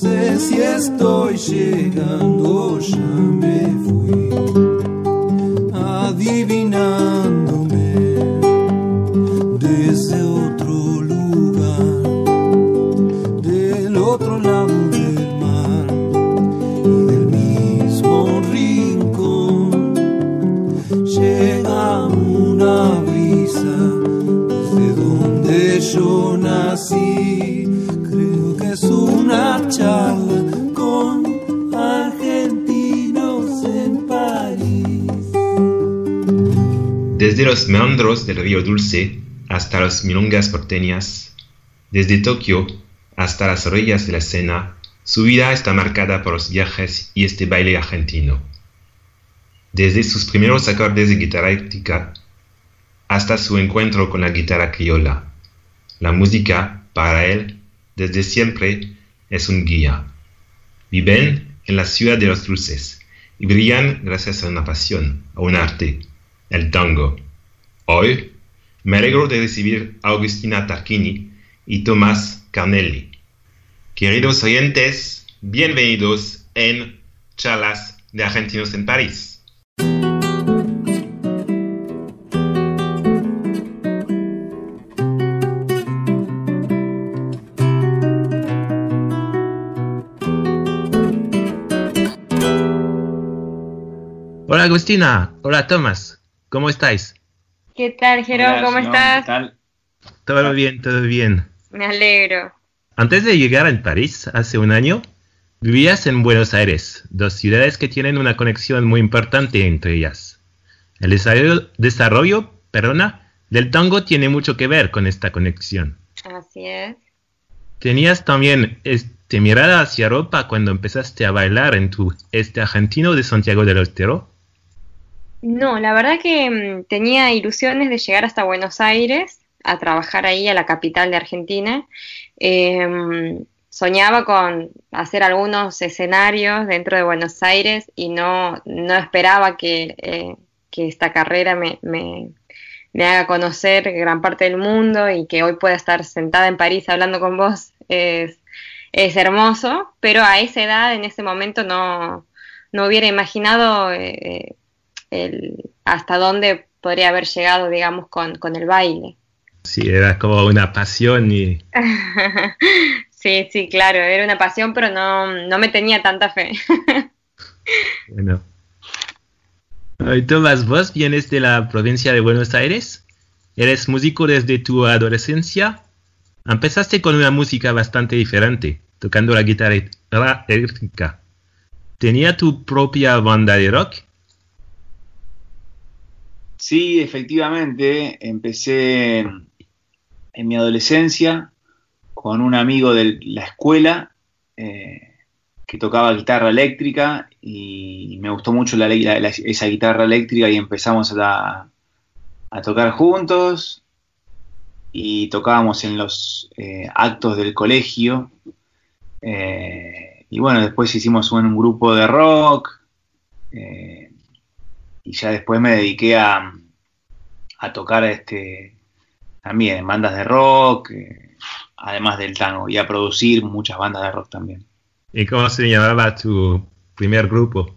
sé si estoy llegando, ya me fui. Adivinándome Desde los meandros del río Dulce hasta las milongas porteñas, desde Tokio hasta las orillas de la Sena, su vida está marcada por los viajes y este baile argentino. Desde sus primeros acordes de guitarra eléctrica hasta su encuentro con la guitarra criolla, la música, para él, desde siempre, es un guía. Viven en la ciudad de los dulces y brillan gracias a una pasión, a un arte, el tango. Hoy me alegro de recibir a Agustina Tarquini y Tomás Carnelli. Queridos oyentes, bienvenidos en Charlas de Argentinos en París. Hola Agustina, hola Tomás, ¿cómo estáis? ¿Qué tal? Hola, ¿Cómo Simón, estás? ¿qué tal? Todo bien, todo bien. Me alegro. Antes de llegar a París, hace un año, vivías en Buenos Aires, dos ciudades que tienen una conexión muy importante entre ellas. El desarrollo, desarrollo perdona, del tango tiene mucho que ver con esta conexión. Así es. ¿Tenías también este, mirada hacia Europa cuando empezaste a bailar en tu este argentino de Santiago del Estero? No, la verdad que mm, tenía ilusiones de llegar hasta Buenos Aires a trabajar ahí, a la capital de Argentina. Em, soñaba con hacer algunos escenarios dentro de Buenos Aires y no, no esperaba que, eh, que esta carrera me, me, me haga conocer gran parte del mundo y que hoy pueda estar sentada en París hablando con vos es, es hermoso, pero a esa edad, en ese momento, no, no hubiera imaginado eh, el, hasta dónde podría haber llegado, digamos, con, con el baile. Sí, era como una pasión y sí, sí, claro, era una pasión, pero no, no me tenía tanta fe. bueno. Y Tomás, vos vienes de la provincia de Buenos Aires, eres músico desde tu adolescencia, empezaste con una música bastante diferente, tocando la guitarra eléctrica. ¿Tenía tu propia banda de rock? Sí, efectivamente, empecé en mi adolescencia con un amigo de la escuela eh, que tocaba guitarra eléctrica y me gustó mucho la, la, esa guitarra eléctrica y empezamos a, a, tocar juntos y tocábamos en los eh, actos del colegio. Eh, y bueno, después hicimos un, un grupo de rock eh, y ya después me dediqué a, a tocar este también en bandas de rock, eh, además del tango, y a producir muchas bandas de rock también. ¿Y cómo se llamaba tu primer grupo?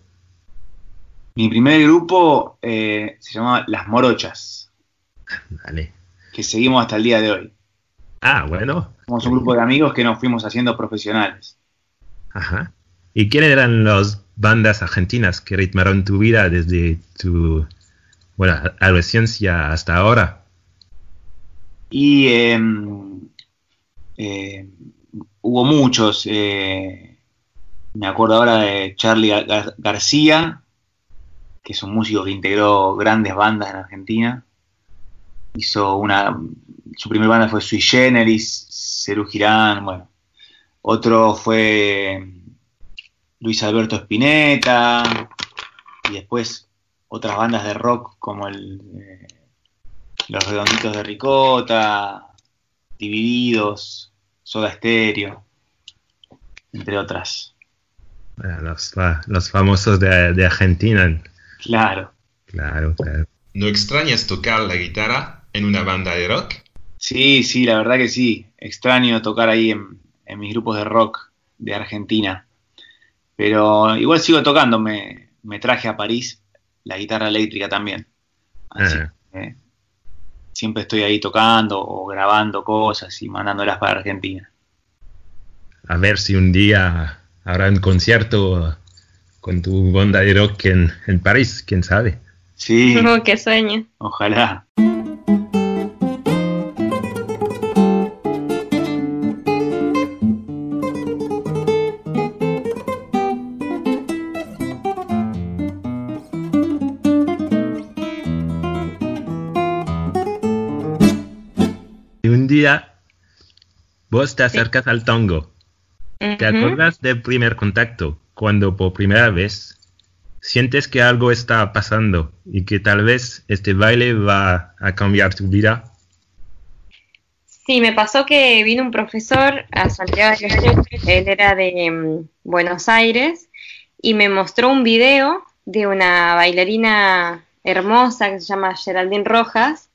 Mi primer grupo eh, se llamaba Las Morochas. Vale. Que seguimos hasta el día de hoy. Ah, bueno. Somos un grupo de amigos que nos fuimos haciendo profesionales. Ajá. ¿Y quiénes eran las bandas argentinas que ritmaron tu vida desde tu bueno, adolescencia hasta ahora? Y eh, eh, hubo muchos. Eh, me acuerdo ahora de Charlie Gar García, que es un músico que integró grandes bandas en Argentina. Hizo una. Su primera banda fue Sui Generis, Cerú Girán, bueno. Otro fue Luis Alberto Spinetta. Y después otras bandas de rock como el, eh, Los Redonditos de Ricota, Divididos, Soda Stereo, entre otras. Los, los famosos de, de, Argentina. Claro. Claro, claro. ¿No extrañas tocar la guitarra en una banda de rock? Sí, sí, la verdad que sí. Extraño tocar ahí en, en mis grupos de rock de Argentina. Pero igual sigo tocando, me, me traje a París la guitarra eléctrica también. Así que, siempre estoy ahí tocando o grabando cosas y mandándolas para Argentina. A ver si un día habrá un concierto con tu banda de rock en, en París, quién sabe. Sí. Oh, qué sueño. Ojalá. Vos te acercas al tango. ¿Te acuerdas del primer contacto? Cuando por primera vez sientes que algo está pasando y que tal vez este baile va a cambiar tu vida. Sí, me pasó que vino un profesor a Santiago de Estero, él era de mm, Buenos Aires, y me mostró un video de una bailarina hermosa que se llama Geraldine Rojas,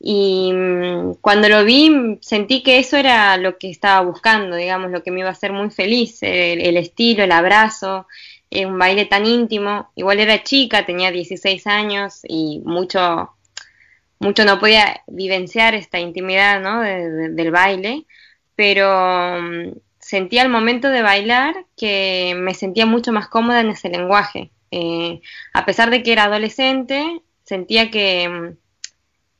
y mm, cuando lo vi sentí que eso era lo que estaba buscando, digamos, lo que me iba a hacer muy feliz, el, estilo, el abrazo, eh, un baile tan íntimo. Igual era chica, tenía 16 años y mucho, mucho no podía vivenciar esta intimidad ¿no? del baile, pero mm, sentía al momento de bailar que me sentía mucho más cómoda en ese lenguaje. Eh, a pesar de que era adolescente, sentía que mm,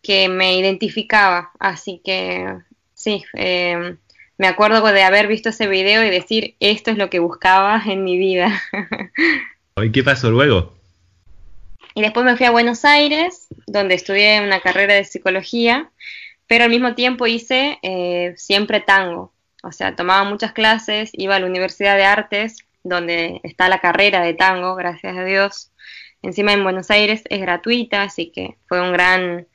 que me identificaba. Así que sí, eh, me acuerdo de haber visto ese video y decir, esto es lo que buscaba en mi vida. ¿Y qué pasó luego? Y después me fui a Buenos Aires, donde estudié una carrera de psicología, pero al mismo tiempo hice eh, siempre tango. O sea, tomaba muchas clases, iba a la Universidad de Artes, donde está la carrera de tango, gracias a Dios. Encima en Buenos Aires es gratuita, así que fue un gran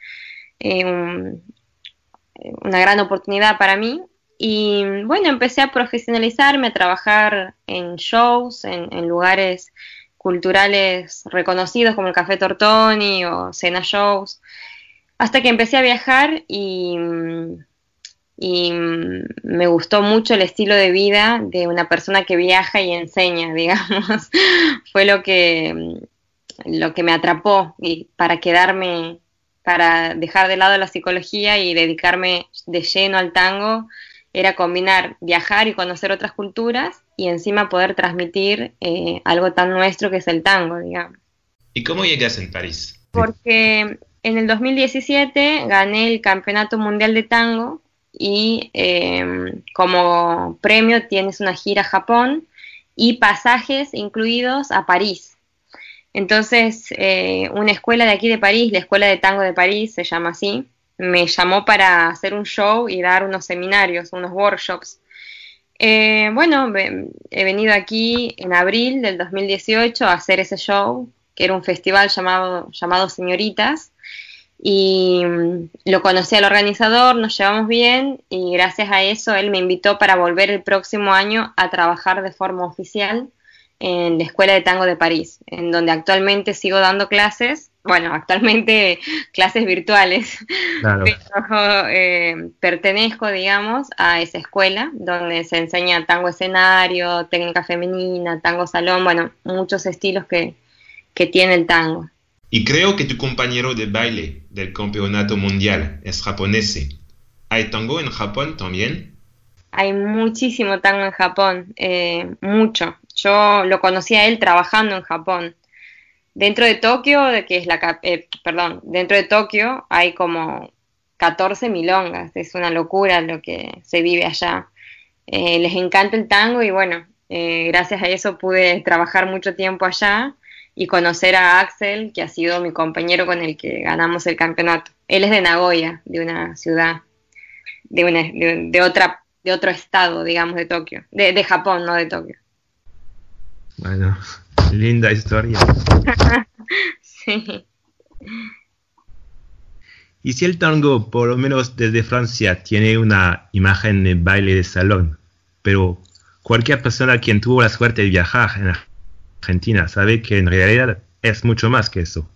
eh, una gran oportunidad para mí. Y bueno, empecé a profesionalizarme, a trabajar en shows, en, lugares culturales reconocidos como el Café Tortoni o Cena Shows, hasta que empecé a viajar y, y me gustó mucho el estilo de vida de una persona que viaja y enseña, digamos. Fue lo que, lo que me atrapó y para quedarme para dejar de lado la psicología y dedicarme de lleno al tango era combinar viajar y conocer otras culturas y encima poder transmitir eh, algo tan nuestro que es el tango, digamos. ¿Y cómo llegas en París? Porque en el 2017 gané el Campeonato Mundial de Tango y em, como premio tienes una gira a Japón y pasajes incluidos a París. Entonces, eh, una escuela de aquí de París, la Escuela de Tango de París, se llama así, me llamó para hacer un show y dar unos seminarios, unos workshops. Eh, bueno, he venido aquí en abril del 2018 a hacer ese show, que era un festival llamado, llamado Señoritas, y mm, lo conocí al organizador, nos llevamos bien y gracias a eso él me invitó para volver el próximo año a trabajar de forma oficial en la Escuela de Tango de París, en donde actualmente sigo dando clases, bueno, actualmente clases virtuales, pero eh, pertenezco, digamos, a esa escuela donde se enseña tango escenario, técnica femenina, tango salón, bueno, muchos estilos que, que tiene el tango. Y creo que tu compañero de baile del campeonato mundial es japonés. ¿Hay tango en Japón también? Hay muchísimo tango en Japón, eh, mucho. Yo lo conocí a él trabajando en Japón. Dentro de Tokio, que es la eh, perdón, dentro de Tokio hay como 14 milongas, es una locura lo que se vive allá. Eh, les encanta el tango y bueno, gracias a eso pude trabajar mucho tiempo allá y conocer a Axel, que ha sido mi compañero con el que ganamos el campeonato. Él es de Nagoya, de una ciudad, de, una, de otra de otro estado, digamos, de Tokio, de, de Japón, no de Tokio. Bueno, linda historia. sí. Y si el tango, por lo menos desde Francia, tiene una imagen de baile de salón, pero cualquier persona quien tuvo la suerte de viajar en Argentina sabe que en realidad es mucho más que eso.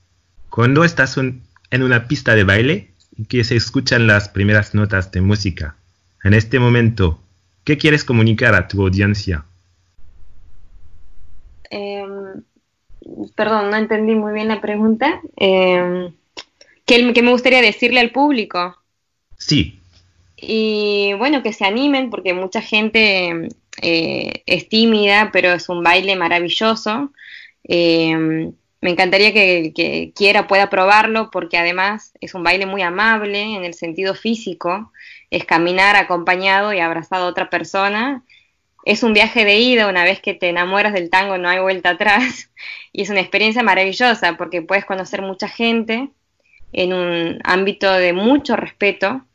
Cuando estás en una pista de baile y que se escuchan las primeras notas de música, en este momento, ¿qué quieres comunicar a tu audiencia? Em, perdón, no entendí muy bien la pregunta. Eh, ¿qué, ¿Qué me gustaría decirle al público? Sí. Y bueno, que se animen porque mucha gente eh, es tímida, pero es un baile maravilloso. Eh, me encantaría que, que, quiera pueda probarlo porque además es un baile muy amable en el sentido físico, es caminar acompañado y abrazado a otra persona. Es un viaje de ida, una vez que te enamoras del tango no hay vuelta atrás y es una experiencia maravillosa porque puedes conocer mucha gente en un ámbito de mucho respeto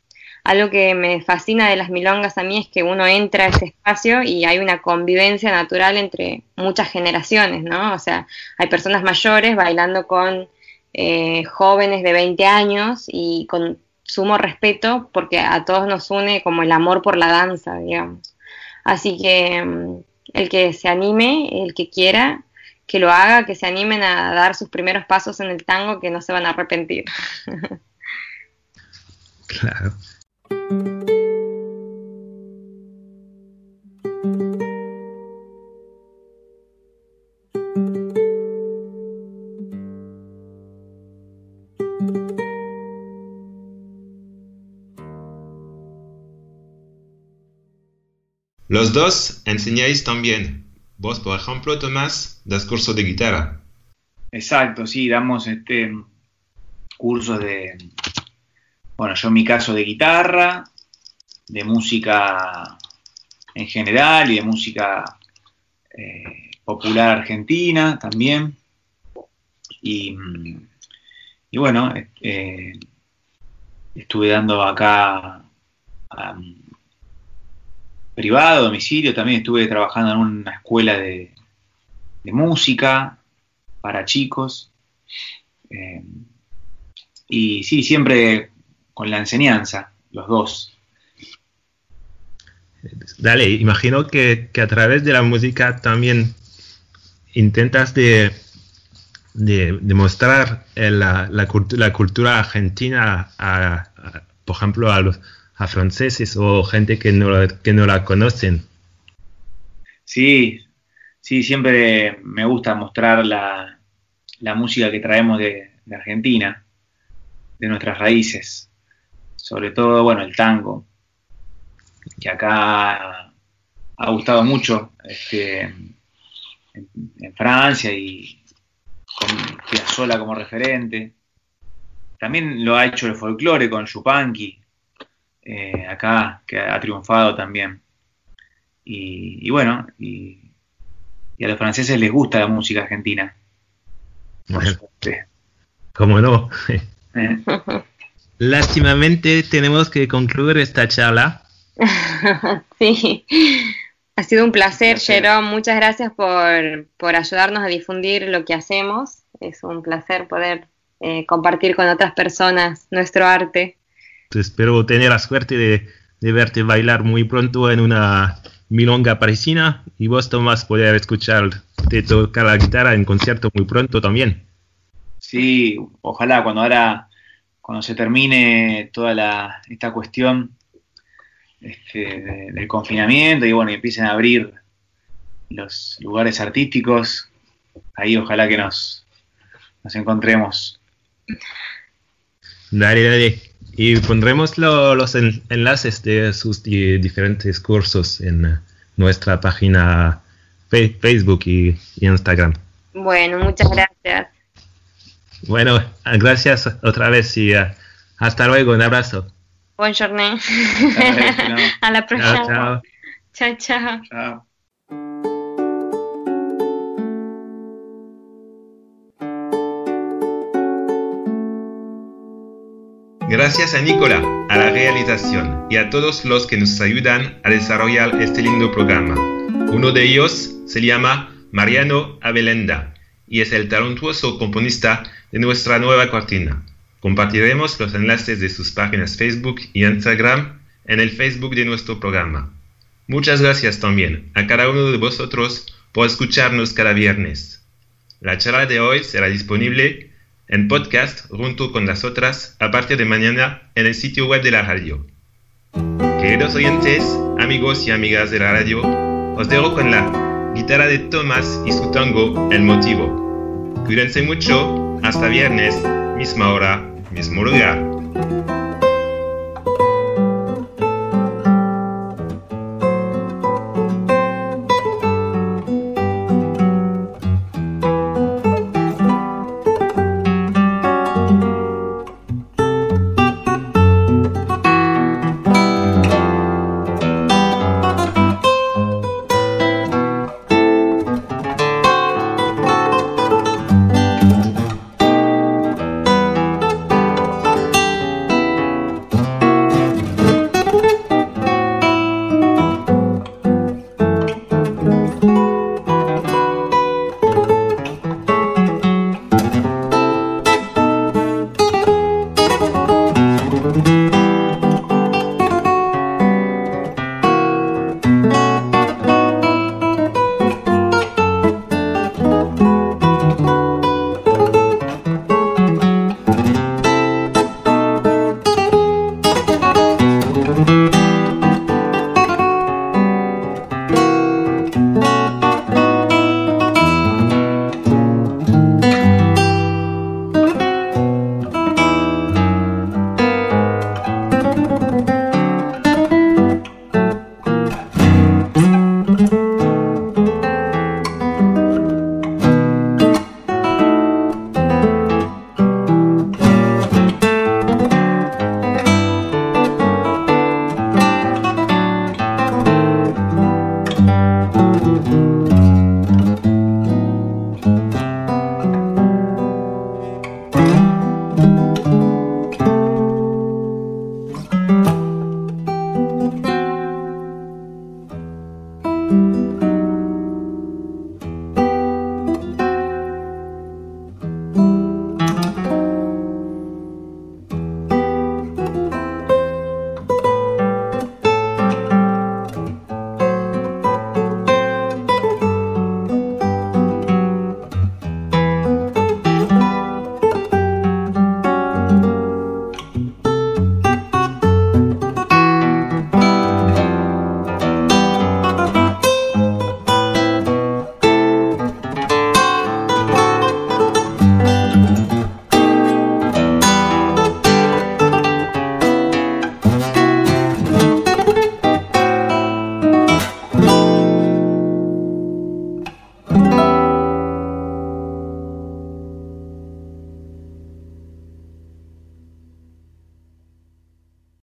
algo que me fascina de las milongas a mí es que uno entra a ese espacio y hay una convivencia natural entre muchas generaciones, ¿no? O sea, hay personas mayores bailando con eh, jóvenes de 20 años y con sumo respeto porque a todos nos une como el amor por la danza, digamos. Así que mm, el que se anime, el que quiera, que lo haga, que se animen a dar sus primeros pasos en el tango, que no se van a arrepentir. claro. Los dos enseñáis también. Vos, por ejemplo, Tomás, das cursos de guitarra. Exacto, sí, damos este cursos de, bueno, yo en mi caso de guitarra, de música en general y de música eh, popular argentina también. Y, y bueno, eh, estuve dando acá privado, domicilio, también estuve trabajando en una escuela de, de música para chicos. Eh, y sí, siempre con la enseñanza, los dos. Dale, imagino que, a través de la música también intentas de, de, mostrar la, la, cultura argentina, a, por ejemplo, a los a franceses o gente que no, que no la conocen. Sí, sí, siempre me gusta mostrar la, la música que traemos de, de Argentina, de nuestras raíces sobre todo, bueno, el tango, que acá ha gustado mucho este, en, Francia y con Piazzolla como referente. También lo ha hecho el folclore con Chupanqui, eh, acá, que ha triunfado también. Y, bueno, y, a los franceses les gusta la música argentina. ¿Cómo no? Eh. Lástimamente tenemos que concluir esta charla. sí, ha sido un placer, Jerome. Muchas gracias por, ayudarnos a difundir lo que hacemos. Es un placer poder eh, compartir con otras personas nuestro arte. Espero tener la suerte de, verte bailar muy pronto en una milonga parisina y vos, Tomás, poder escucharte tocar la guitarra en concierto muy pronto también. Sí, ojalá cuando ahora cuando se termine toda esta cuestión este, del confinamiento y bueno, y empiecen a abrir los lugares artísticos, ahí ojalá que nos, nos encontremos. Dale, dale. Y pondremos los enlaces de sus diferentes cursos en nuestra página Facebook y Instagram. Bueno, muchas gracias. Bueno, gracias otra vez y uh, hasta luego. Un abrazo. Buongiorno. A la próxima. Chao, chao. Chao, chao. Gracias a Nicola, a la realización y a todos los que nos ayudan a desarrollar este lindo programa. Uno de ellos se llama Mariano Abelenda y es el talentuoso componista de nuestra nueva cortina. Compartiremos los enlaces de sus páginas Facebook y Instagram en el Facebook de nuestro programa. Muchas gracias también a cada uno de vosotros por escucharnos cada viernes. La charla de hoy será disponible en podcast junto con las otras a partir de mañana en el sitio web de la radio. Queridos oyentes, amigos y amigas de la radio, os dejo con la guitarra de Tomás y su tango El Motivo. Cuídense mucho, hasta viernes, misma hora, mismo lugar.